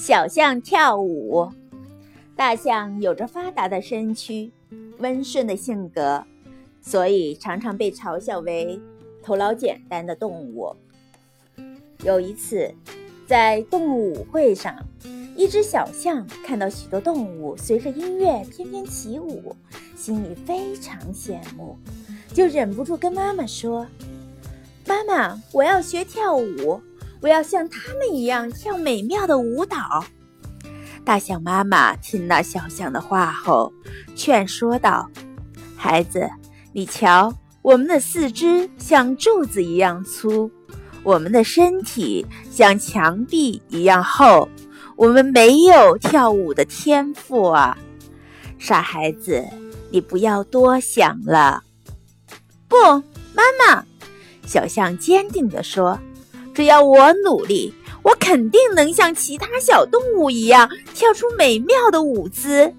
小象跳舞。大象有着发达的身躯、温顺的性格，所以常常被嘲笑为头脑简单的动物。有一次，在动物舞会上，一只小象看到许多动物随着音乐翩翩起舞，心里非常羡慕，就忍不住跟妈妈说：“妈妈，我要学跳舞。”我要像他们一样跳美妙的舞蹈。大象妈妈听了小象的话后，劝说道：“孩子，你瞧，我们的四肢像柱子一样粗，我们的身体像墙壁一样厚，我们没有跳舞的天赋啊！傻孩子，你不要多想了。”不，妈妈，小象坚定地说。只要我努力，我肯定能像其他小动物一样跳出美妙的舞姿。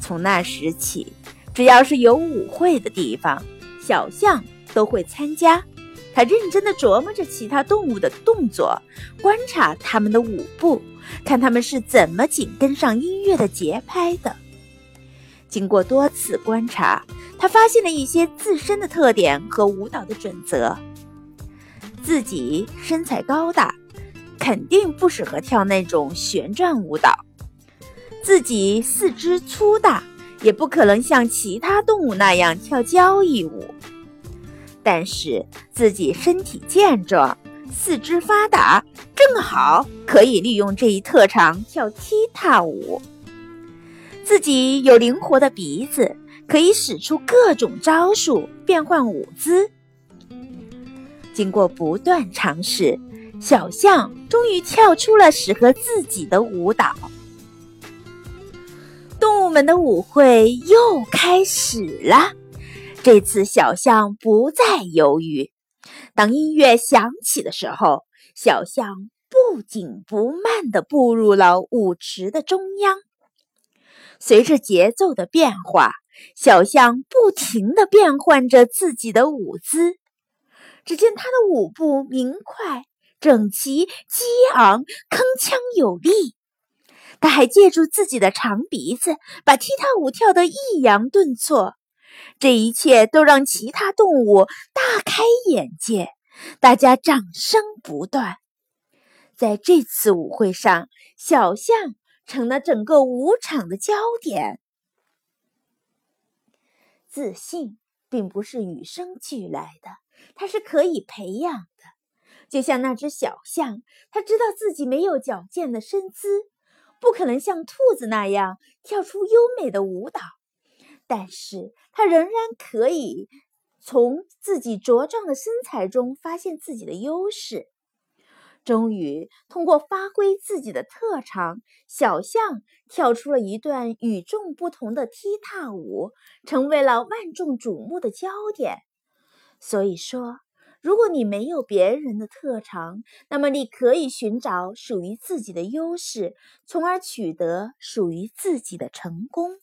从那时起，只要是有舞会的地方，小象都会参加。他认真地琢磨着其他动物的动作，观察它们的舞步，看它们是怎么紧跟上音乐的节拍的。经过多次观察，他发现了一些自身的特点和舞蹈的准则。自己身材高大，肯定不适合跳那种旋转舞蹈；自己四肢粗大，也不可能像其他动物那样跳交谊舞。但是自己身体健壮，四肢发达，正好可以利用这一特长跳踢踏舞。自己有灵活的鼻子，可以使出各种招数，变换舞姿。经过不断尝试，小象终于跳出了适合自己的舞蹈。动物们的舞会又开始了。这次，小象不再犹豫。当音乐响起的时候，小象不紧不慢地步入了舞池的中央。随着节奏的变化，小象不停地变换着自己的舞姿。只见他的舞步明快、整齐、激昂、铿锵有力。他还借助自己的长鼻子，把踢踏舞跳得抑扬顿挫。这一切都让其他动物大开眼界，大家掌声不断。在这次舞会上，小象成了整个舞场的焦点。自信并不是与生俱来的。它是可以培养的，就像那只小象，它知道自己没有矫健的身姿，不可能像兔子那样跳出优美的舞蹈，但是它仍然可以从自己茁壮的身材中发现自己的优势。终于，通过发挥自己的特长，小象跳出了一段与众不同的踢踏舞，成为了万众瞩目的焦点。所以说，如果你没有别人的特长，那么你可以寻找属于自己的优势，从而取得属于自己的成功。